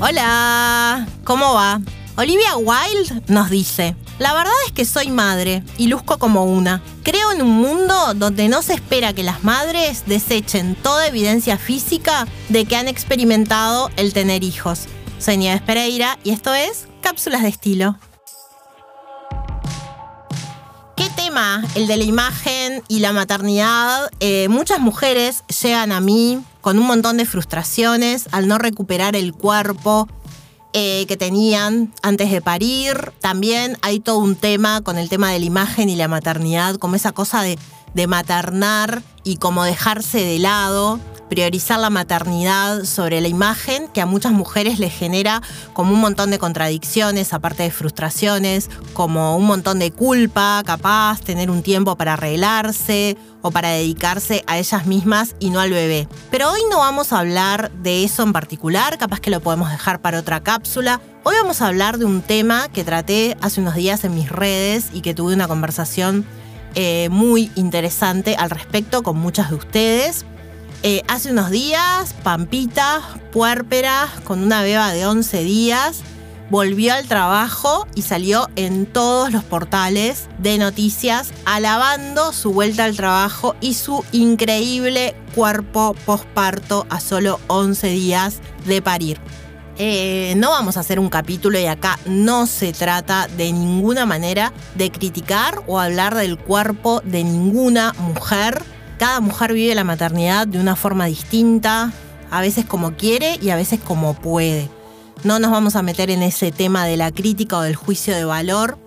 Hola, ¿cómo va? Olivia Wilde nos dice, la verdad es que soy madre y luzco como una. Creo en un mundo donde no se espera que las madres desechen toda evidencia física de que han experimentado el tener hijos. Soy Nieves Pereira y esto es Cápsulas de Estilo. ¿Qué tema? El de la imagen y la maternidad. Eh, muchas mujeres llegan a mí con un montón de frustraciones al no recuperar el cuerpo eh, que tenían antes de parir. También hay todo un tema con el tema de la imagen y la maternidad, como esa cosa de, de maternar y como dejarse de lado priorizar la maternidad sobre la imagen, que a muchas mujeres les genera como un montón de contradicciones, aparte de frustraciones, como un montón de culpa, capaz, tener un tiempo para arreglarse o para dedicarse a ellas mismas y no al bebé. Pero hoy no vamos a hablar de eso en particular, capaz que lo podemos dejar para otra cápsula. Hoy vamos a hablar de un tema que traté hace unos días en mis redes y que tuve una conversación eh, muy interesante al respecto con muchas de ustedes. Eh, hace unos días, Pampita, puérpera, con una beba de 11 días, volvió al trabajo y salió en todos los portales de noticias alabando su vuelta al trabajo y su increíble cuerpo posparto a solo 11 días de parir. Eh, no vamos a hacer un capítulo y acá no se trata de ninguna manera de criticar o hablar del cuerpo de ninguna mujer cada mujer vive la maternidad de una forma distinta, a veces como quiere y a veces como puede. No nos vamos a meter en ese tema de la crítica o del juicio de valor,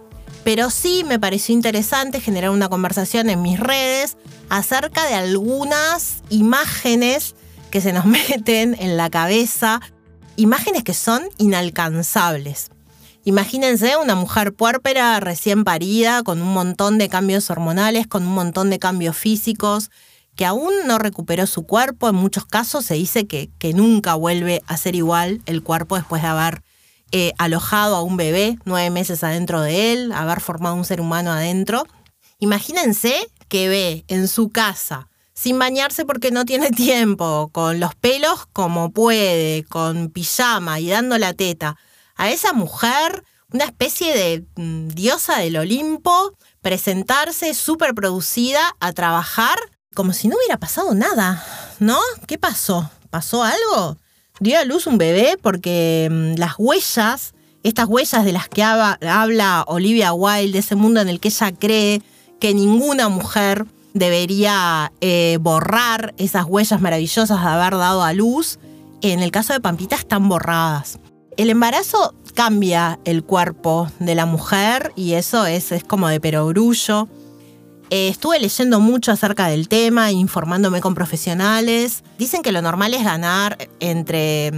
pero sí me pareció interesante generar una conversación en mis redes acerca de algunas imágenes que se nos meten en la cabeza, imágenes que son inalcanzables. Imagínense una mujer puérpera recién parida, con un montón de cambios hormonales, con un montón de cambios físicos, que aún no recuperó su cuerpo. En muchos casos se dice que, que nunca vuelve a ser igual el cuerpo después de haber eh, alojado a un bebé nueve meses adentro de él, haber formado un ser humano adentro. Imagínense que ve en su casa, sin bañarse porque no tiene tiempo, con los pelos como puede, con pijama y dando la teta a esa mujer, una especie de mm, diosa del Olimpo, presentarse súper producida a trabajar como si no hubiera pasado nada, ¿no? ¿Qué pasó? ¿Pasó algo? Dio a luz un bebé porque mm, las huellas, estas huellas de las que habla Olivia Wilde, de ese mundo en el que ella cree que ninguna mujer debería eh, borrar esas huellas maravillosas de haber dado a luz, en el caso de Pampita están borradas. El embarazo cambia el cuerpo de la mujer y eso es, es como de perogrullo. Eh, estuve leyendo mucho acerca del tema, informándome con profesionales. Dicen que lo normal es ganar entre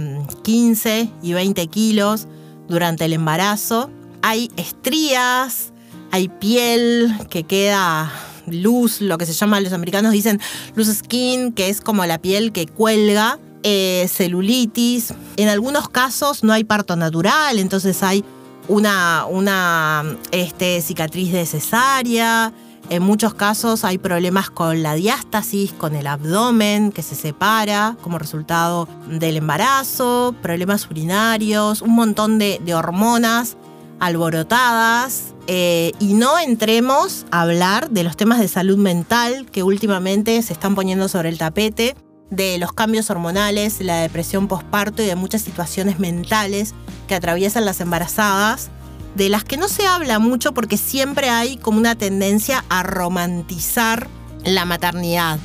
15 mm, y 20 kilos durante el embarazo. Hay estrías, hay piel que queda luz, lo que se llama, los americanos dicen luz skin, que es como la piel que cuelga eh, celulitis. En algunos casos no hay parto natural, entonces hay una, una este, cicatriz de cesárea. En muchos casos hay problemas con la diástasis, con el abdomen que se separa como resultado del embarazo, problemas urinarios, un montón de, hormonas alborotadas. Eh, y no entremos a hablar de los temas de salud mental que últimamente se están poniendo sobre el tapete de los cambios hormonales, la depresión postparto y de muchas situaciones mentales que atraviesan las embarazadas, de las que no se habla mucho porque siempre hay como una tendencia a romantizar la maternidad.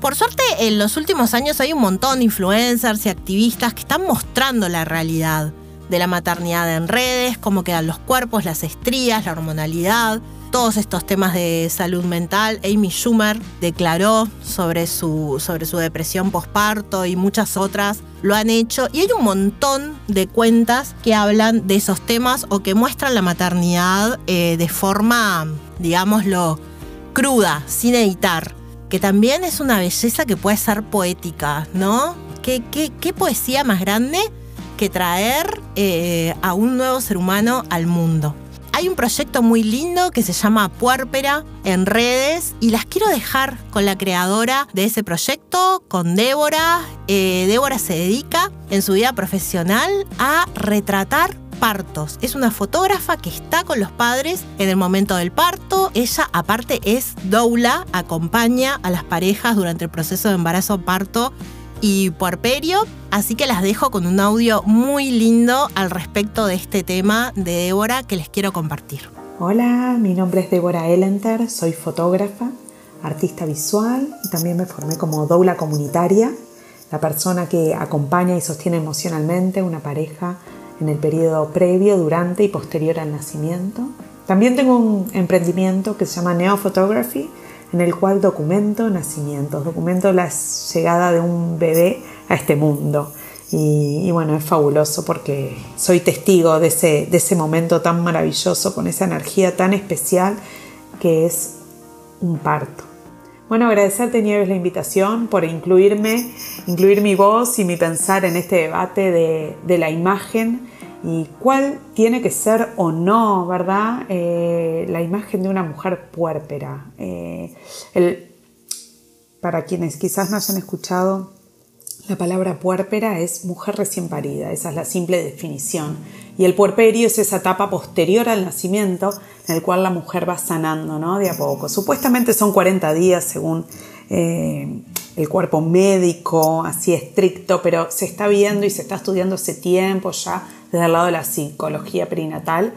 Por suerte, en los últimos años hay un montón de influencers y activistas que están mostrando la realidad de la maternidad en redes, cómo quedan los cuerpos, las estrías, la hormonalidad, todos estos temas de salud mental. Amy Schumer declaró sobre su, sobre su depresión posparto y muchas otras lo han hecho. Y hay un montón de cuentas que hablan de esos temas o que muestran la maternidad eh, de forma, digámoslo, cruda, sin editar. Que también es una belleza que puede ser poética, ¿no? ¿Qué, poesía más grande que traer eh, a un nuevo ser humano al mundo? Hay un proyecto muy lindo que se llama Puérpera en redes y las quiero dejar con la creadora de ese proyecto, con Débora. Eh, Débora se dedica en su vida profesional a retratar partos. Es una fotógrafa que está con los padres en el momento del parto. Ella aparte es doula, acompaña a las parejas durante el proceso de embarazo, parto y puerperio. Así que las dejo con un audio muy lindo al respecto de este tema de Débora que les quiero compartir. Hola, mi nombre es Débora Elenter, soy fotógrafa, artista visual y también me formé como doula comunitaria, la persona que acompaña y sostiene emocionalmente una pareja en el periodo previo, durante y posterior al nacimiento. También tengo un emprendimiento que se llama Neo Photography, en el cual documento nacimientos, documento la llegada de un bebé a este mundo. Y, bueno, es fabuloso porque soy testigo de ese, de ese momento tan maravilloso, con esa energía tan especial que es un parto. Bueno, agradecerte Nieves la invitación por incluirme, incluir mi voz y mi pensar en este debate de, de la imagen y cuál tiene que ser o no, ¿verdad? Eh, la imagen de una mujer puérpera. Eh, para quienes quizás no hayan escuchado, la palabra puérpera es mujer recién parida, esa es la simple definición. Y el puerperio es esa etapa posterior al nacimiento en el cual la mujer va sanando, ¿no? De a poco. Supuestamente son 40 días según eh, el cuerpo médico, así estricto, pero se está viendo y se está estudiando hace tiempo ya desde el lado de la psicología perinatal,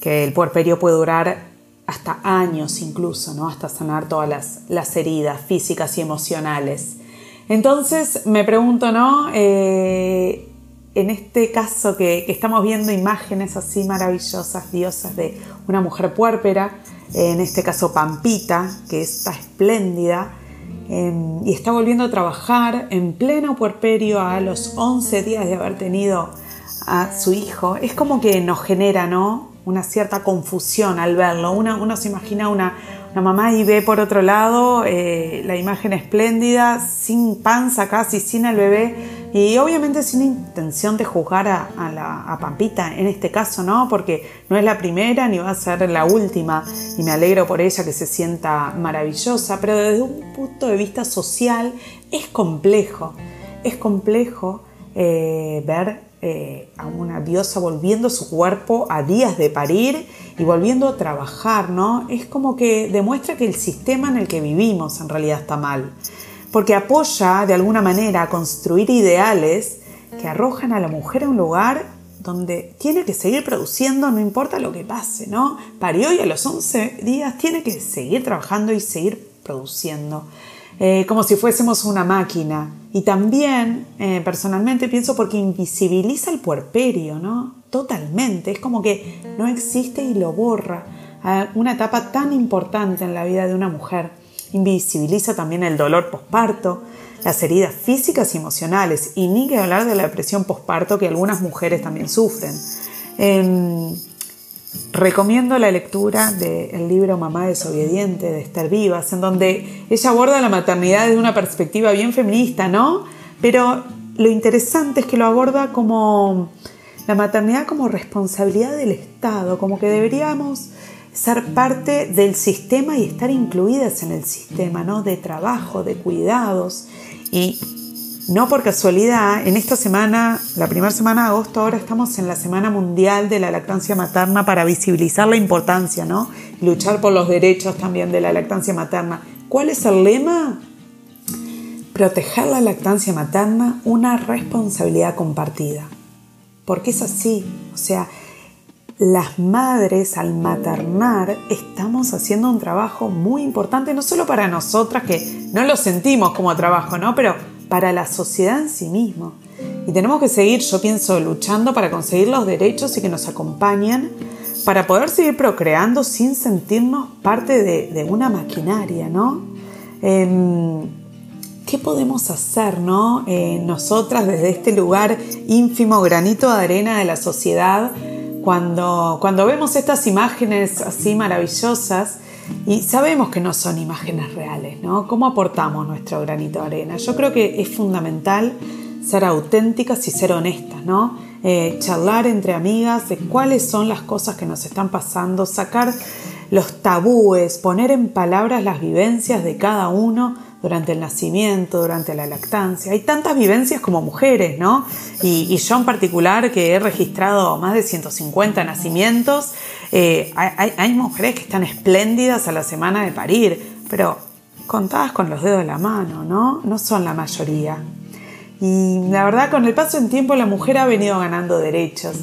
que el puerperio puede durar hasta años incluso, ¿no? hasta sanar todas las, las heridas físicas y emocionales. Entonces me pregunto, ¿no? Eh, en este caso que, estamos viendo imágenes así maravillosas, diosas de una mujer puérpera, en este caso Pampita, que está espléndida, em, y está volviendo a trabajar en pleno puerperio a los 11 días de haber tenido a su hijo, es como que nos genera, ¿no? Una cierta confusión al verlo. Uno, se imagina una, mamá y ve por otro lado eh, la imagen espléndida, sin panza casi, sin el bebé, y obviamente sin intención de juzgar a, Pampita en este caso, ¿no? Porque no es la primera ni va a ser la última, y me alegro por ella que se sienta maravillosa, pero desde un punto de vista social es complejo, es complejo eh, ver eh, a una diosa volviendo su cuerpo a días de parir y volviendo a trabajar, ¿no? Es como que demuestra que el sistema en el que vivimos en realidad está mal, porque apoya de alguna manera a construir ideales que arrojan a la mujer a un lugar donde tiene que seguir produciendo no importa lo que pase, ¿no? Parió y a los 11 días tiene que seguir trabajando y seguir produciendo. Eh, como si fuésemos una máquina. Y también, eh, personalmente, pienso porque invisibiliza el puerperio, ¿no? Totalmente. Es como que no existe y lo borra. una etapa tan importante en la vida de una mujer. Invisibiliza también el dolor posparto, las heridas físicas y emocionales, y ni que hablar de la depresión posparto que algunas mujeres también sufren. Em, Recomiendo la lectura del libro Mamá desobediente de Esther Vivas, en donde ella aborda la maternidad desde una perspectiva bien feminista, ¿no? Pero lo interesante es que lo aborda como la maternidad como responsabilidad del Estado, como que deberíamos ser parte del sistema y estar incluidas en el sistema, ¿no? De trabajo, de cuidados. Y no por casualidad, en esta semana, la primera semana de agosto, ahora estamos en la Semana Mundial de la Lactancia Materna para visibilizar la importancia, ¿no? Luchar por los derechos también de la lactancia materna. ¿Cuál es el lema? Proteger la lactancia materna, una responsabilidad compartida. Porque es así, o sea, las madres al maternar estamos haciendo un trabajo muy importante, no solo para nosotras que no lo sentimos como trabajo, ¿no? Pero para la sociedad en sí mismo. Y tenemos que seguir, yo pienso, luchando para conseguir los derechos y que nos acompañen para poder seguir procreando sin sentirnos parte de, una maquinaria, ¿no? Em, ¿Qué podemos hacer, no? Eh, nosotras desde este lugar ínfimo, granito de arena de la sociedad, cuando, cuando vemos estas imágenes así maravillosas, y sabemos que no son imágenes reales, ¿no? ¿Cómo aportamos nuestro granito de arena? Yo creo que es fundamental ser auténticas y ser honestas, ¿no? eh, charlar entre amigas de cuáles son las cosas que nos están pasando, sacar los tabúes, poner en palabras las vivencias de cada uno durante el nacimiento, durante la lactancia. Hay tantas vivencias como mujeres, ¿no? Y, yo en particular, que he registrado más de 150 nacimientos, eh, hay, mujeres que están espléndidas a la semana de parir, pero contadas con los dedos de la mano, ¿no? No son la mayoría. Y la verdad, con el paso del tiempo, la mujer ha venido ganando derechos.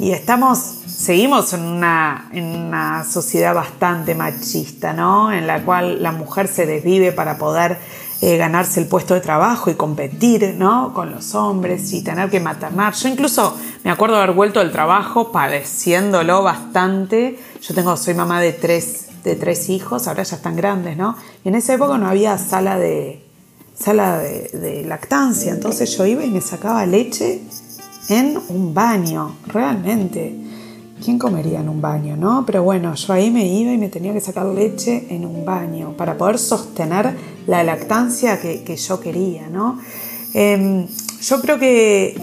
Y estamos, seguimos en una, en una sociedad bastante machista, ¿no? En la cual la mujer se desvive para poder eh, ganarse el puesto de trabajo y competir, ¿no? Con los hombres y tener que maternar. Yo incluso me acuerdo haber vuelto del trabajo padeciéndolo bastante. Yo tengo, soy mamá de tres, de tres hijos, ahora ya están grandes, ¿no? Y en esa época no había sala de, sala de, lactancia. Entonces yo iba y me sacaba leche en un baño, realmente. ¿Quién comería en un baño, no? Pero bueno, yo ahí me iba y me tenía que sacar leche en un baño para poder sostener la lactancia que, yo quería, ¿no? Em, yo creo que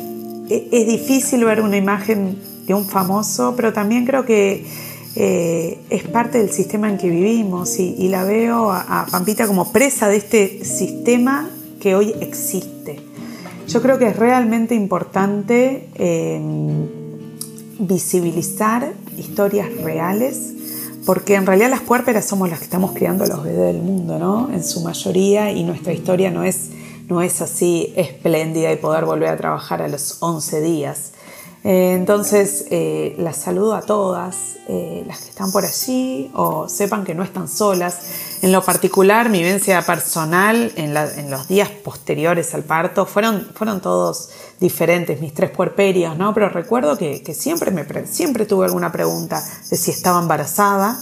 e, es difícil ver una imagen de un famoso, pero también creo que eh, es parte del sistema en que vivimos y, la veo a, Pampita como presa de este sistema que hoy existe. Yo creo que es realmente importante em, visibilizar historias reales porque en realidad las puérperas somos las que estamos criando los bebés del mundo, ¿no? En su mayoría y nuestra historia no es, no es así espléndida y poder volver a trabajar a los 11 días. Eh, entonces, eh, las saludo a todas, eh, las que están por allí, o sepan que no están solas. En lo particular, mi vivencia personal en, los días posteriores al parto fueron, fueron todos diferentes, mis tres puerperios, ¿no? Pero recuerdo que, siempre, me, siempre tuve alguna pregunta de si estaba embarazada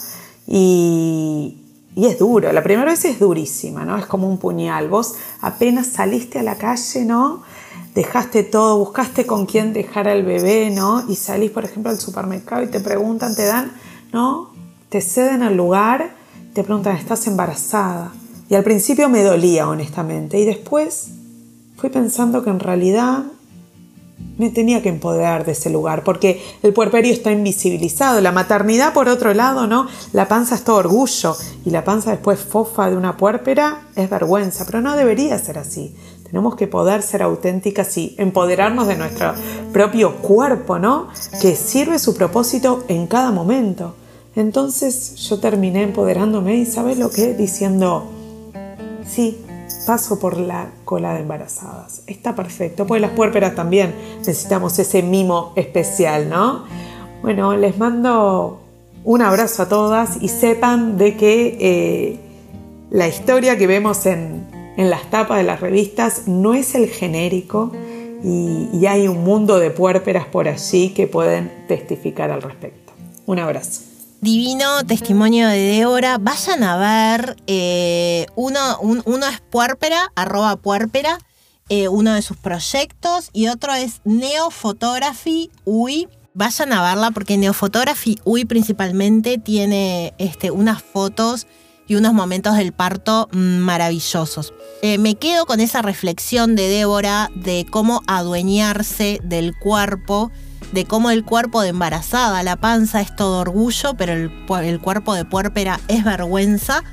y, y es duro, la primera vez es durísima, ¿no? Es como un puñal. Vos apenas saliste a la calle, ¿no? dejaste todo, buscaste con quién dejar al bebé, ¿no? Y salís, por ejemplo, al supermercado y te preguntan, te dan, ¿no? Te ceden al lugar, te preguntan, ¿estás embarazada? Y al principio me dolía, honestamente, y después fui pensando que en realidad me tenía que empoderar de ese lugar, porque el puerperio está invisibilizado, la maternidad por otro lado, ¿no? La panza es todo orgullo y la panza después fofa de una puérpera es vergüenza, pero no debería ser así. Tenemos que poder ser auténticas y empoderarnos de nuestro propio cuerpo, ¿no? Que sirve su propósito en cada momento. Entonces yo terminé empoderándome y ¿sabes lo que? Diciendo, sí, paso por la cola de embarazadas. Está perfecto, pues las puérperas también necesitamos ese mimo especial, ¿no? Bueno, les mando un abrazo a todas y sepan de que eh, la historia que vemos en, en las tapas de las revistas no es el genérico y, hay un mundo de puérperas por allí que pueden testificar al respecto. Un abrazo. Divino testimonio de Débora. Vayan a ver, eh, uno, es puérpera, arroba puérpera, eh, uno de sus proyectos, y otro es Neophotography UI. Vayan a verla porque Neophotography UI principalmente tiene este, unas fotos y unos momentos del parto maravillosos. Eh, me quedo con esa reflexión de Débora de cómo adueñarse del cuerpo, de cómo el cuerpo de embarazada, la panza es todo orgullo, pero el, cuerpo de puérpera es vergüenza.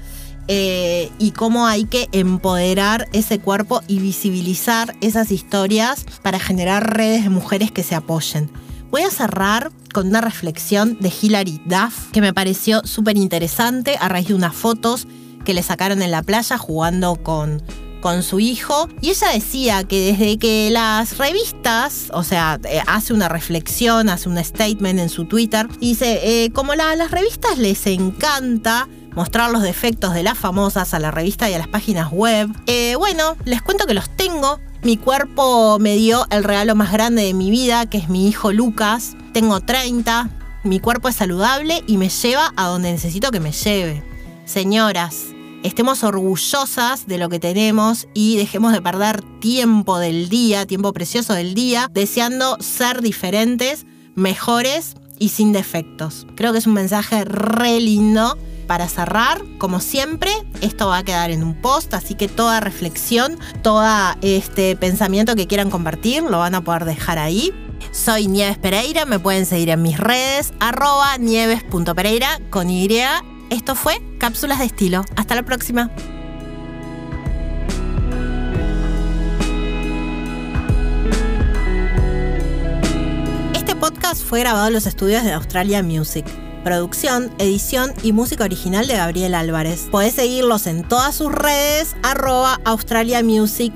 Eh, y cómo hay que empoderar ese cuerpo y visibilizar esas historias para generar redes de mujeres que se apoyen. Voy a cerrar con una reflexión de Hilary Duff que me pareció súper interesante a raíz de unas fotos que le sacaron en la playa jugando con, con su hijo. Y ella decía que desde que las revistas, o sea, eh, hace una reflexión, hace un statement en su Twitter, dice, eh, como las revistas les encanta mostrar los defectos de las famosas a la revista y a las páginas web, eh, bueno, les cuento que los tengo mi cuerpo me dio el regalo más grande de mi vida, que es mi hijo Lucas. Tengo 30, mi cuerpo es saludable y me lleva a donde necesito que me lleve. Señoras, estemos orgullosas de lo que tenemos y dejemos de perder tiempo del día, tiempo precioso del día, deseando ser diferentes, mejores y sin defectos. Creo que es un mensaje re lindo para cerrar, como siempre, esto va a quedar en un post, así que toda reflexión, todo este pensamiento que quieran compartir lo van a poder dejar ahí. Soy Nieves Pereira, me pueden seguir en mis redes, arroba nieves.pereira con Y. Esto fue Cápsulas de Estilo. Hasta la próxima. Este podcast fue grabado en los estudios de Australia Music. Producción, edición y música original de Gabriel Álvarez. Podés seguirlos en todas sus redes, arroba Australia Music.